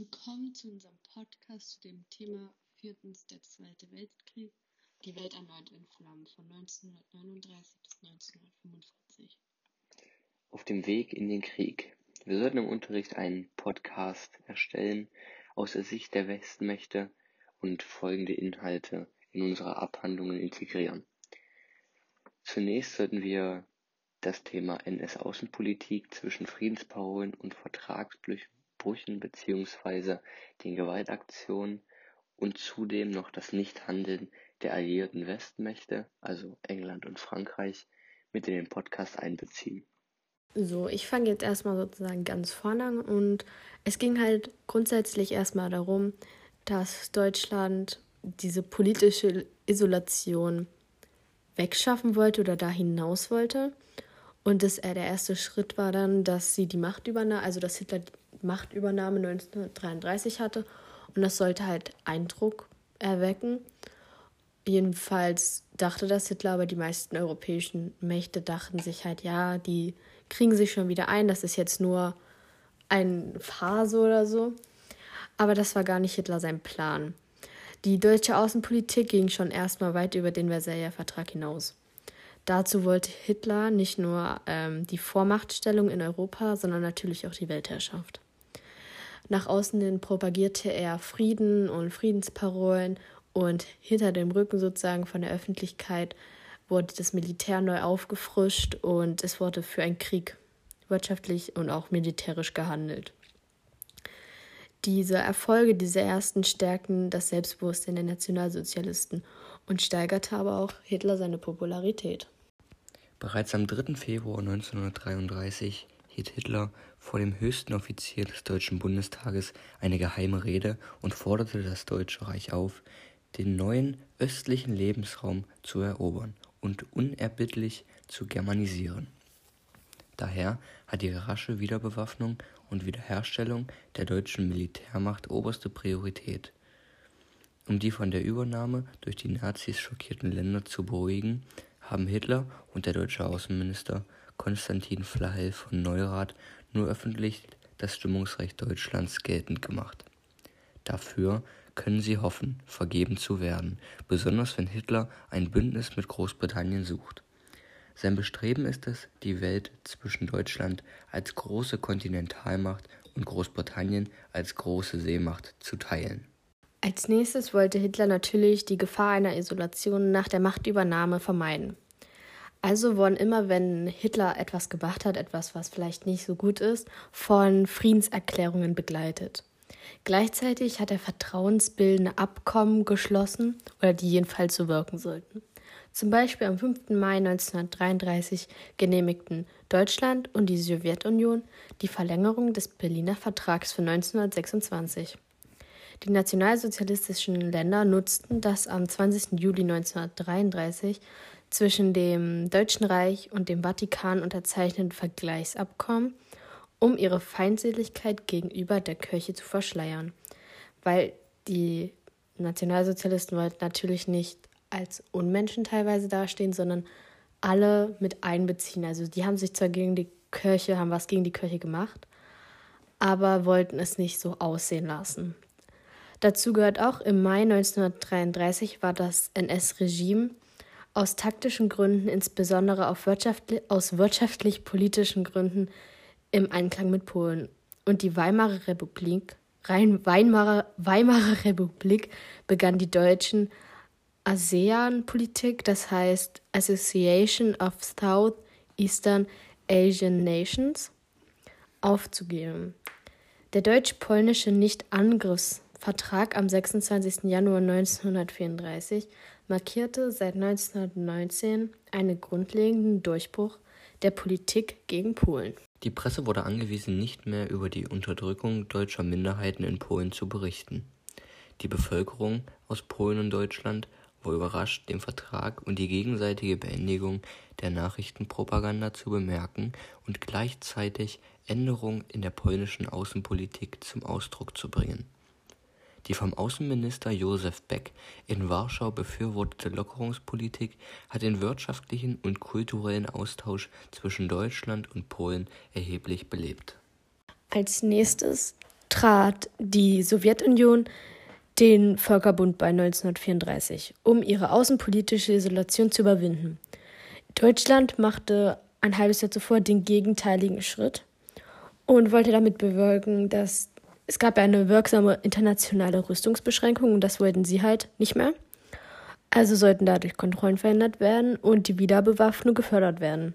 Willkommen zu unserem Podcast zu dem Thema viertens der Zweite Weltkrieg, die Welt erneut in Flammen von 1939 bis 1945. Auf dem Weg in den Krieg. Wir sollten im Unterricht einen Podcast erstellen aus der Sicht der Westmächte und folgende Inhalte in unsere Abhandlungen integrieren. Zunächst sollten wir das Thema NS-Außenpolitik zwischen Friedensparolen und Vertragsbrüchen beziehungsweise den Gewaltaktionen und zudem noch das Nichthandeln der alliierten Westmächte, also England und Frankreich, mit in den Podcast einbeziehen. So, ich fange jetzt erstmal sozusagen ganz vorne an und es ging halt grundsätzlich erstmal darum, dass Deutschland diese politische Isolation wegschaffen wollte oder da hinaus wollte. Und das, äh, der erste Schritt war dann, dass sie die Machtübernahme, also dass Hitler Machtübernahme 1933 hatte. Und das sollte halt Eindruck erwecken. Jedenfalls dachte das Hitler, aber die meisten europäischen Mächte dachten sich halt, ja, die kriegen sich schon wieder ein, das ist jetzt nur eine Phase oder so. Aber das war gar nicht Hitler sein Plan. Die deutsche Außenpolitik ging schon erstmal weit über den Versailler Vertrag hinaus. Dazu wollte Hitler nicht nur ähm, die Vormachtstellung in Europa, sondern natürlich auch die Weltherrschaft. Nach außen hin propagierte er Frieden und Friedensparolen und hinter dem Rücken sozusagen von der Öffentlichkeit wurde das Militär neu aufgefrischt und es wurde für einen Krieg wirtschaftlich und auch militärisch gehandelt. Diese Erfolge dieser ersten stärkten das Selbstbewusstsein der Nationalsozialisten und steigerte aber auch Hitler seine Popularität. Bereits am 3. Februar 1933 hielt Hitler vor dem höchsten Offizier des Deutschen Bundestages eine geheime Rede und forderte das Deutsche Reich auf, den neuen östlichen Lebensraum zu erobern und unerbittlich zu germanisieren. Daher hat die rasche Wiederbewaffnung und Wiederherstellung der deutschen Militärmacht oberste Priorität. Um die von der Übernahme durch die Nazis schockierten Länder zu beruhigen, haben Hitler und der deutsche Außenminister Konstantin Vlahel von Neurath nur öffentlich das Stimmungsrecht Deutschlands geltend gemacht. Dafür können sie hoffen, vergeben zu werden, besonders wenn Hitler ein Bündnis mit Großbritannien sucht. Sein Bestreben ist es, die Welt zwischen Deutschland als große Kontinentalmacht und Großbritannien als große Seemacht zu teilen. Als nächstes wollte Hitler natürlich die Gefahr einer Isolation nach der Machtübernahme vermeiden. Also wurden immer, wenn Hitler etwas gemacht hat, etwas, was vielleicht nicht so gut ist, von Friedenserklärungen begleitet. Gleichzeitig hat er vertrauensbildende Abkommen geschlossen oder die jedenfalls so wirken sollten. Zum Beispiel am 5. Mai 1933 genehmigten Deutschland und die Sowjetunion die Verlängerung des Berliner Vertrags für 1926. Die nationalsozialistischen Länder nutzten das am 20. Juli 1933 zwischen dem Deutschen Reich und dem Vatikan unterzeichnete Vergleichsabkommen, um ihre Feindseligkeit gegenüber der Kirche zu verschleiern, weil die Nationalsozialisten wollten natürlich nicht als Unmenschen teilweise dastehen, sondern alle mit einbeziehen. Also die haben sich zwar gegen die Kirche, haben was gegen die Kirche gemacht, aber wollten es nicht so aussehen lassen. Dazu gehört auch, im Mai 1933 war das NS-Regime aus taktischen Gründen, insbesondere wirtschaftlich, aus wirtschaftlich-politischen Gründen, im Einklang mit Polen. Und die Weimarer Republik, rein Weimarer, Weimarer Republik begann die Deutschen ASEAN-Politik, das heißt Association of South Eastern Asian Nations, aufzugeben. Der deutsch-polnische Nicht-Angriffsvertrag am 26. Januar 1934 markierte seit 1919 einen grundlegenden Durchbruch der Politik gegen Polen. Die Presse wurde angewiesen, nicht mehr über die Unterdrückung deutscher Minderheiten in Polen zu berichten. Die Bevölkerung aus Polen und Deutschland war überrascht, den Vertrag und die gegenseitige Beendigung der Nachrichtenpropaganda zu bemerken und gleichzeitig Änderungen in der polnischen Außenpolitik zum Ausdruck zu bringen. Die vom Außenminister Josef Beck in Warschau befürwortete Lockerungspolitik hat den wirtschaftlichen und kulturellen Austausch zwischen Deutschland und Polen erheblich belebt. Als nächstes trat die Sowjetunion den Völkerbund bei 1934, um ihre außenpolitische Isolation zu überwinden. Deutschland machte ein halbes Jahr zuvor den gegenteiligen Schritt und wollte damit bewirken, dass es gab eine wirksame internationale Rüstungsbeschränkung und das wollten sie halt nicht mehr. Also sollten dadurch Kontrollen verändert werden und die Wiederbewaffnung gefördert werden.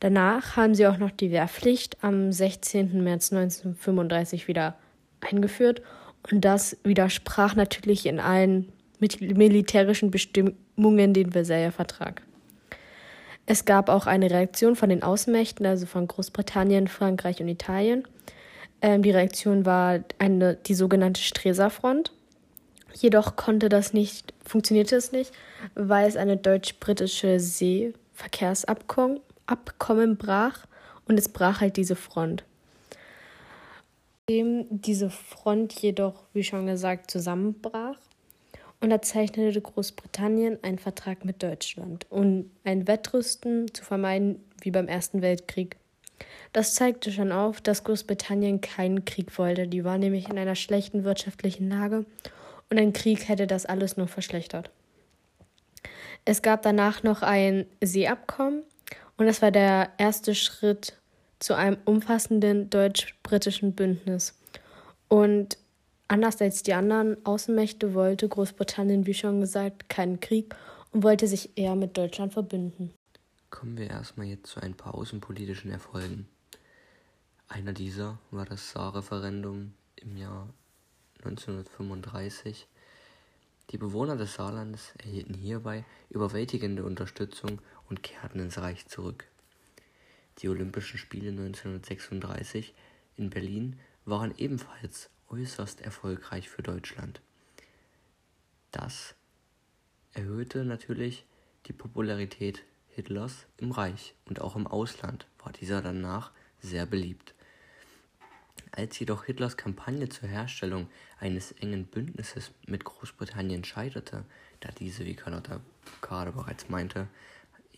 Danach haben sie auch noch die Wehrpflicht am 16. März 1935 wieder eingeführt und das widersprach natürlich in allen militärischen Bestimmungen den Versailler Vertrag. Es gab auch eine Reaktion von den Außenmächten, also von Großbritannien, Frankreich und Italien. Ähm, die Reaktion war eine, die sogenannte Streser-Front. Jedoch konnte das nicht, funktionierte es nicht, weil es eine deutsch-britische Seeverkehrsabkommen Abkommen brach und es brach halt diese Front. Diese Front jedoch, wie schon gesagt, zusammenbrach, unterzeichnete Großbritannien einen Vertrag mit Deutschland, um ein Wettrüsten zu vermeiden wie beim Ersten Weltkrieg. Das zeigte schon auf, dass Großbritannien keinen Krieg wollte. Die war nämlich in einer schlechten wirtschaftlichen Lage und ein Krieg hätte das alles nur verschlechtert. Es gab danach noch ein Seeabkommen und das war der erste Schritt zu einem umfassenden deutsch-britischen Bündnis. Und anders als die anderen Außenmächte wollte Großbritannien, wie schon gesagt, keinen Krieg und wollte sich eher mit Deutschland verbünden. Kommen wir erstmal jetzt zu ein paar außenpolitischen Erfolgen. Einer dieser war das Saarreferendum im Jahr 1935. Die Bewohner des Saarlandes erhielten hierbei überwältigende Unterstützung und kehrten ins Reich zurück. Die Olympischen Spiele 1936 in Berlin waren ebenfalls äußerst erfolgreich für Deutschland. Das erhöhte natürlich die Popularität Hitlers im Reich und auch im Ausland war dieser danach sehr beliebt. Als jedoch Hitlers Kampagne zur Herstellung eines engen Bündnisses mit Großbritannien scheiterte, da diese, wie Carlotta gerade bereits meinte,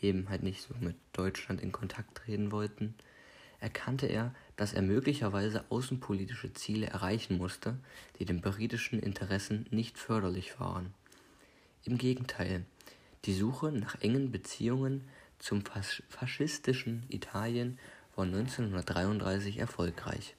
eben halt nicht so mit Deutschland in Kontakt treten wollten, erkannte er, dass er möglicherweise außenpolitische Ziele erreichen musste, die den britischen Interessen nicht förderlich waren. Im Gegenteil, die Suche nach engen Beziehungen zum faschistischen Italien war 1933 erfolgreich.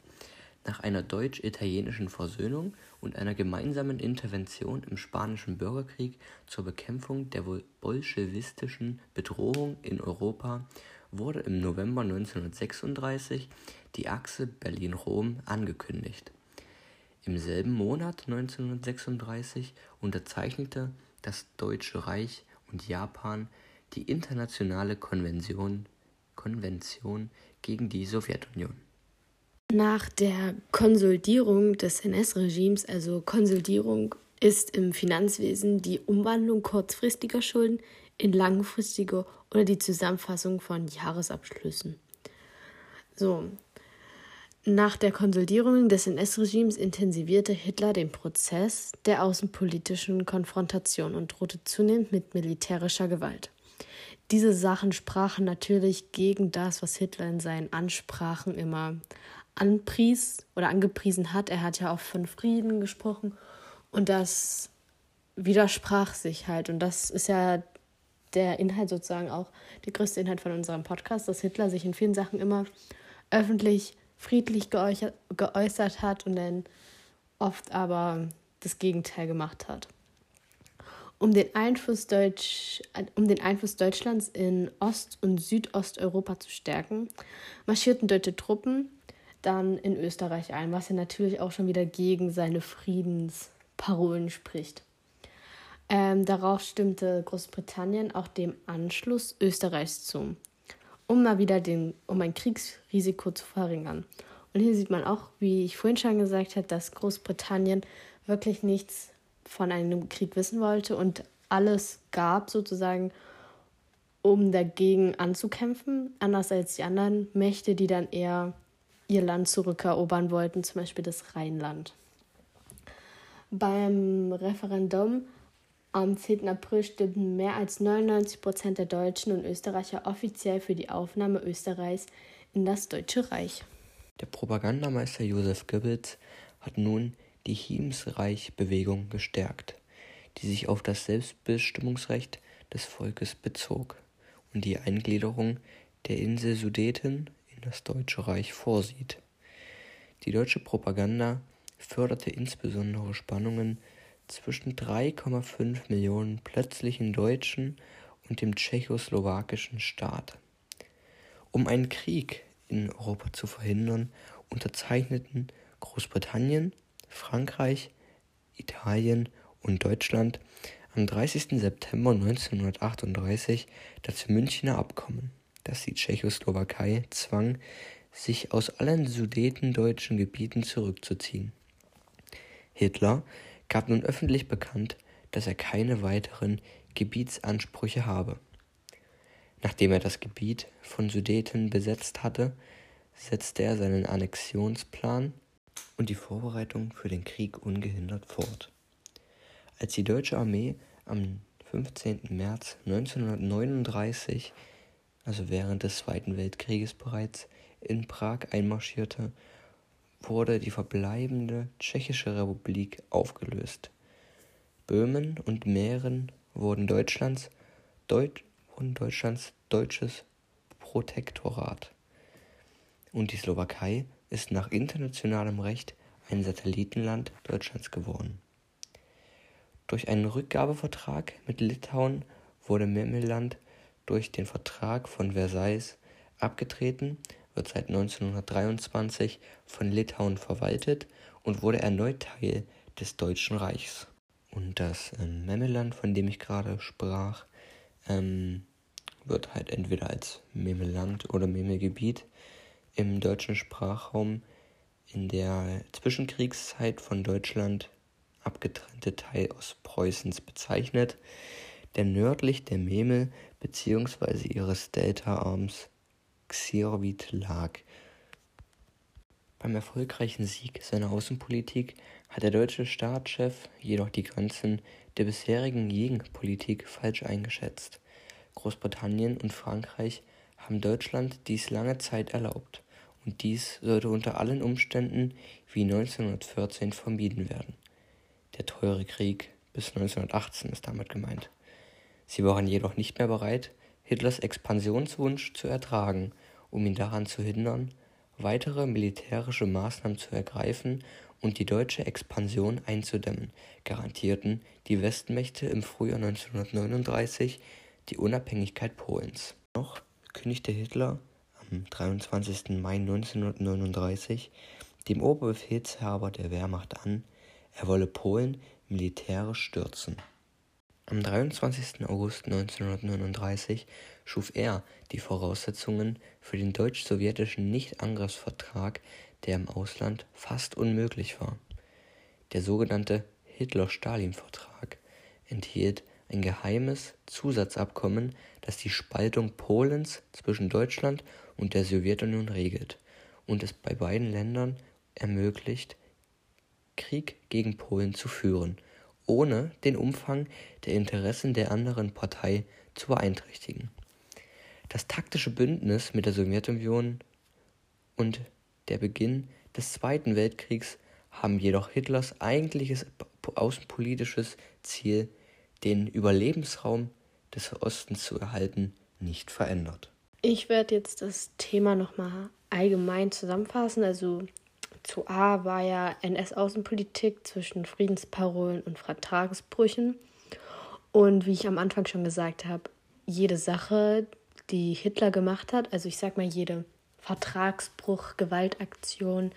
Nach einer deutsch-italienischen Versöhnung und einer gemeinsamen Intervention im Spanischen Bürgerkrieg zur Bekämpfung der bolschewistischen Bedrohung in Europa wurde im November 1936 die Achse Berlin-Rom angekündigt. Im selben Monat 1936 unterzeichnete das Deutsche Reich und Japan die Internationale Konvention, Konvention gegen die Sowjetunion. Nach der Konsolidierung des NS-Regimes, also Konsolidierung, ist im Finanzwesen die Umwandlung kurzfristiger Schulden in langfristige oder die Zusammenfassung von Jahresabschlüssen. So. Nach der Konsolidierung des NS-Regimes intensivierte Hitler den Prozess der außenpolitischen Konfrontation und drohte zunehmend mit militärischer Gewalt. Diese Sachen sprachen natürlich gegen das, was Hitler in seinen Ansprachen immer anpries oder angepriesen hat. Er hat ja auch von Frieden gesprochen und das widersprach sich halt. Und das ist ja der Inhalt sozusagen auch, der größte Inhalt von unserem Podcast, dass Hitler sich in vielen Sachen immer öffentlich friedlich geäußert hat und dann oft aber das Gegenteil gemacht hat. Um den, Einfluss Deutsch, um den Einfluss Deutschlands in Ost- und Südosteuropa zu stärken, marschierten deutsche Truppen dann in Österreich ein, was ja natürlich auch schon wieder gegen seine Friedensparolen spricht. Ähm, darauf stimmte Großbritannien auch dem Anschluss Österreichs zu, um mal wieder den, um ein Kriegsrisiko zu verringern. Und hier sieht man auch, wie ich vorhin schon gesagt habe, dass Großbritannien wirklich nichts von einem Krieg wissen wollte und alles gab sozusagen, um dagegen anzukämpfen, anders als die anderen Mächte, die dann eher ihr Land zurückerobern wollten, zum Beispiel das Rheinland. Beim Referendum am 10. April stimmten mehr als 99 Prozent der Deutschen und Österreicher offiziell für die Aufnahme Österreichs in das Deutsche Reich. Der Propagandameister Joseph Goebbels hat nun die Hiemsreich-Bewegung gestärkt, die sich auf das Selbstbestimmungsrecht des Volkes bezog und die Eingliederung der Insel Sudeten das Deutsche Reich vorsieht. Die deutsche Propaganda förderte insbesondere Spannungen zwischen 3,5 Millionen plötzlichen Deutschen und dem tschechoslowakischen Staat. Um einen Krieg in Europa zu verhindern, unterzeichneten Großbritannien, Frankreich, Italien und Deutschland am 30. September 1938 das Münchner Abkommen, das die Tschechoslowakei zwang, sich aus allen sudetendeutschen Gebieten zurückzuziehen. Hitler gab nun öffentlich bekannt, dass er keine weiteren Gebietsansprüche habe. Nachdem er das Gebiet von Sudeten besetzt hatte, setzte er seinen Annexionsplan und die Vorbereitung für den Krieg ungehindert fort. Als die deutsche Armee am 15. März 1939, also während des Zweiten Weltkrieges bereits, in Prag einmarschierte, wurde die verbleibende Tschechische Republik aufgelöst. Böhmen und Mähren wurden Deutschlands, Deut wurden Deutschlands deutsches Protektorat. Und die Slowakei ist nach internationalem Recht ein Satellitenland Deutschlands geworden. Durch einen Rückgabevertrag mit Litauen wurde Memmeland durch den Vertrag von Versailles abgetreten wird seit 1923 von Litauen verwaltet und wurde erneut Teil des Deutschen Reichs. Und das ähm, Memmeland, von dem ich gerade sprach, ähm, wird halt entweder als Memeland oder Memegebiet im deutschen Sprachraum in der Zwischenkriegszeit von Deutschland abgetrennte Teil Ostpreußens bezeichnet, der nördlich der Memel bzw. ihres Deltaarms Xyrovit lag. Beim erfolgreichen Sieg seiner Außenpolitik hat der deutsche Staatschef jedoch die Grenzen der bisherigen Gegenpolitik falsch eingeschätzt. Großbritannien und Frankreich haben Deutschland dies lange Zeit erlaubt, und dies sollte unter allen Umständen wie 1914 vermieden werden. Der teure Krieg bis 1918 ist damit gemeint. Sie waren jedoch nicht mehr bereit, Hitlers Expansionswunsch zu ertragen, um ihn daran zu hindern, weitere militärische Maßnahmen zu ergreifen und die deutsche Expansion einzudämmen, garantierten die Westmächte im Frühjahr 1939 die Unabhängigkeit Polens. Noch kündigte Hitler am 23. Mai 1939 dem Oberbefehlshaber der Wehrmacht an, er wolle Polen militärisch stürzen. Am 23. August 1939 schuf er die Voraussetzungen für den deutsch-sowjetischen Nichtangriffsvertrag, der im Ausland fast unmöglich war. Der sogenannte Hitler-Stalin-Vertrag enthielt ein geheimes Zusatzabkommen, das die Spaltung Polens zwischen Deutschland und der Sowjetunion regelt und es bei beiden Ländern ermöglicht, Krieg gegen Polen zu führen ohne den Umfang der Interessen der anderen Partei zu beeinträchtigen. Das taktische Bündnis mit der Sowjetunion und der Beginn des Zweiten Weltkriegs haben jedoch Hitlers eigentliches außenpolitisches Ziel, den Überlebensraum des Ostens zu erhalten, nicht verändert. Ich werde jetzt das Thema nochmal allgemein zusammenfassen. Also zu A war ja NS-Außenpolitik zwischen Friedensparolen und Vertragsbrüchen. Und wie ich am Anfang schon gesagt habe, jede Sache, die Hitler gemacht hat, also ich sag mal jede Vertragsbruch, Gewaltaktion,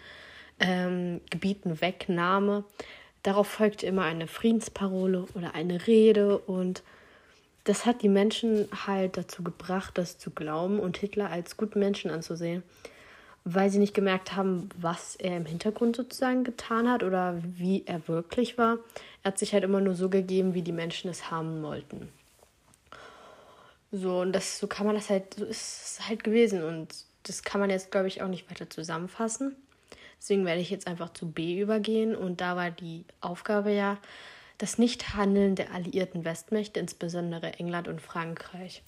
ähm, Gebietenwegnahme, darauf folgte immer eine Friedensparole oder eine Rede und das hat die Menschen halt dazu gebracht, das zu glauben und Hitler als guten Menschen anzusehen weil sie nicht gemerkt haben, was er im Hintergrund sozusagen getan hat oder wie er wirklich war. Er hat sich halt immer nur so gegeben, wie die Menschen es haben wollten. So, und das, so kann man das halt, so ist es halt gewesen. Und das kann man jetzt, glaube ich, auch nicht weiter zusammenfassen. Deswegen werde ich jetzt einfach zu B übergehen. Und da war die Aufgabe ja das Nichthandeln der alliierten Westmächte, insbesondere England und Frankreich.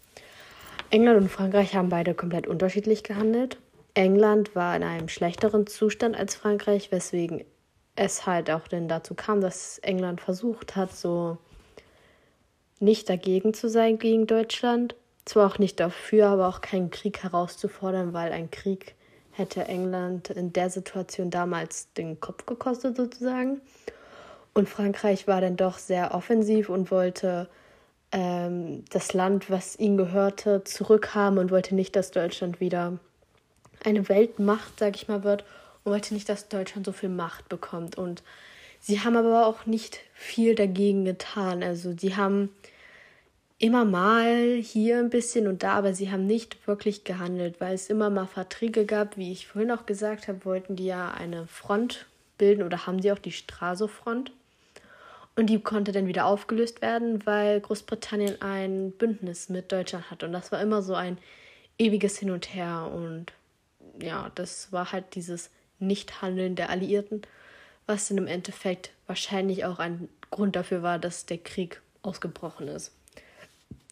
England und Frankreich haben beide komplett unterschiedlich gehandelt. England war in einem schlechteren Zustand als Frankreich, weswegen es halt auch denn dazu kam, dass England versucht hat, so nicht dagegen zu sein gegen Deutschland. Zwar auch nicht dafür, aber auch keinen Krieg herauszufordern, weil ein Krieg hätte England in der Situation damals den Kopf gekostet sozusagen. Und Frankreich war dann doch sehr offensiv und wollte ähm, das Land, was ihnen gehörte, zurückhaben und wollte nicht, dass Deutschland wieder eine Weltmacht, sag ich mal, wird und wollte nicht, dass Deutschland so viel Macht bekommt. Und sie haben aber auch nicht viel dagegen getan. Also sie haben immer mal hier ein bisschen und da, aber sie haben nicht wirklich gehandelt, weil es immer mal Verträge gab. Wie ich vorhin auch gesagt habe, wollten die ja eine Front bilden oder haben sie auch die Straso-Front. Und die konnte dann wieder aufgelöst werden, weil Großbritannien ein Bündnis mit Deutschland hat. Und das war immer so ein ewiges Hin und Her. Und ja, das war halt dieses Nichthandeln der Alliierten, was dann im Endeffekt wahrscheinlich auch ein Grund dafür war, dass der Krieg ausgebrochen ist.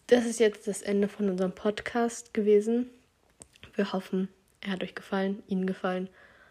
Das ist jetzt das Ende von unserem Podcast gewesen. Wir hoffen, er hat euch gefallen, Ihnen gefallen.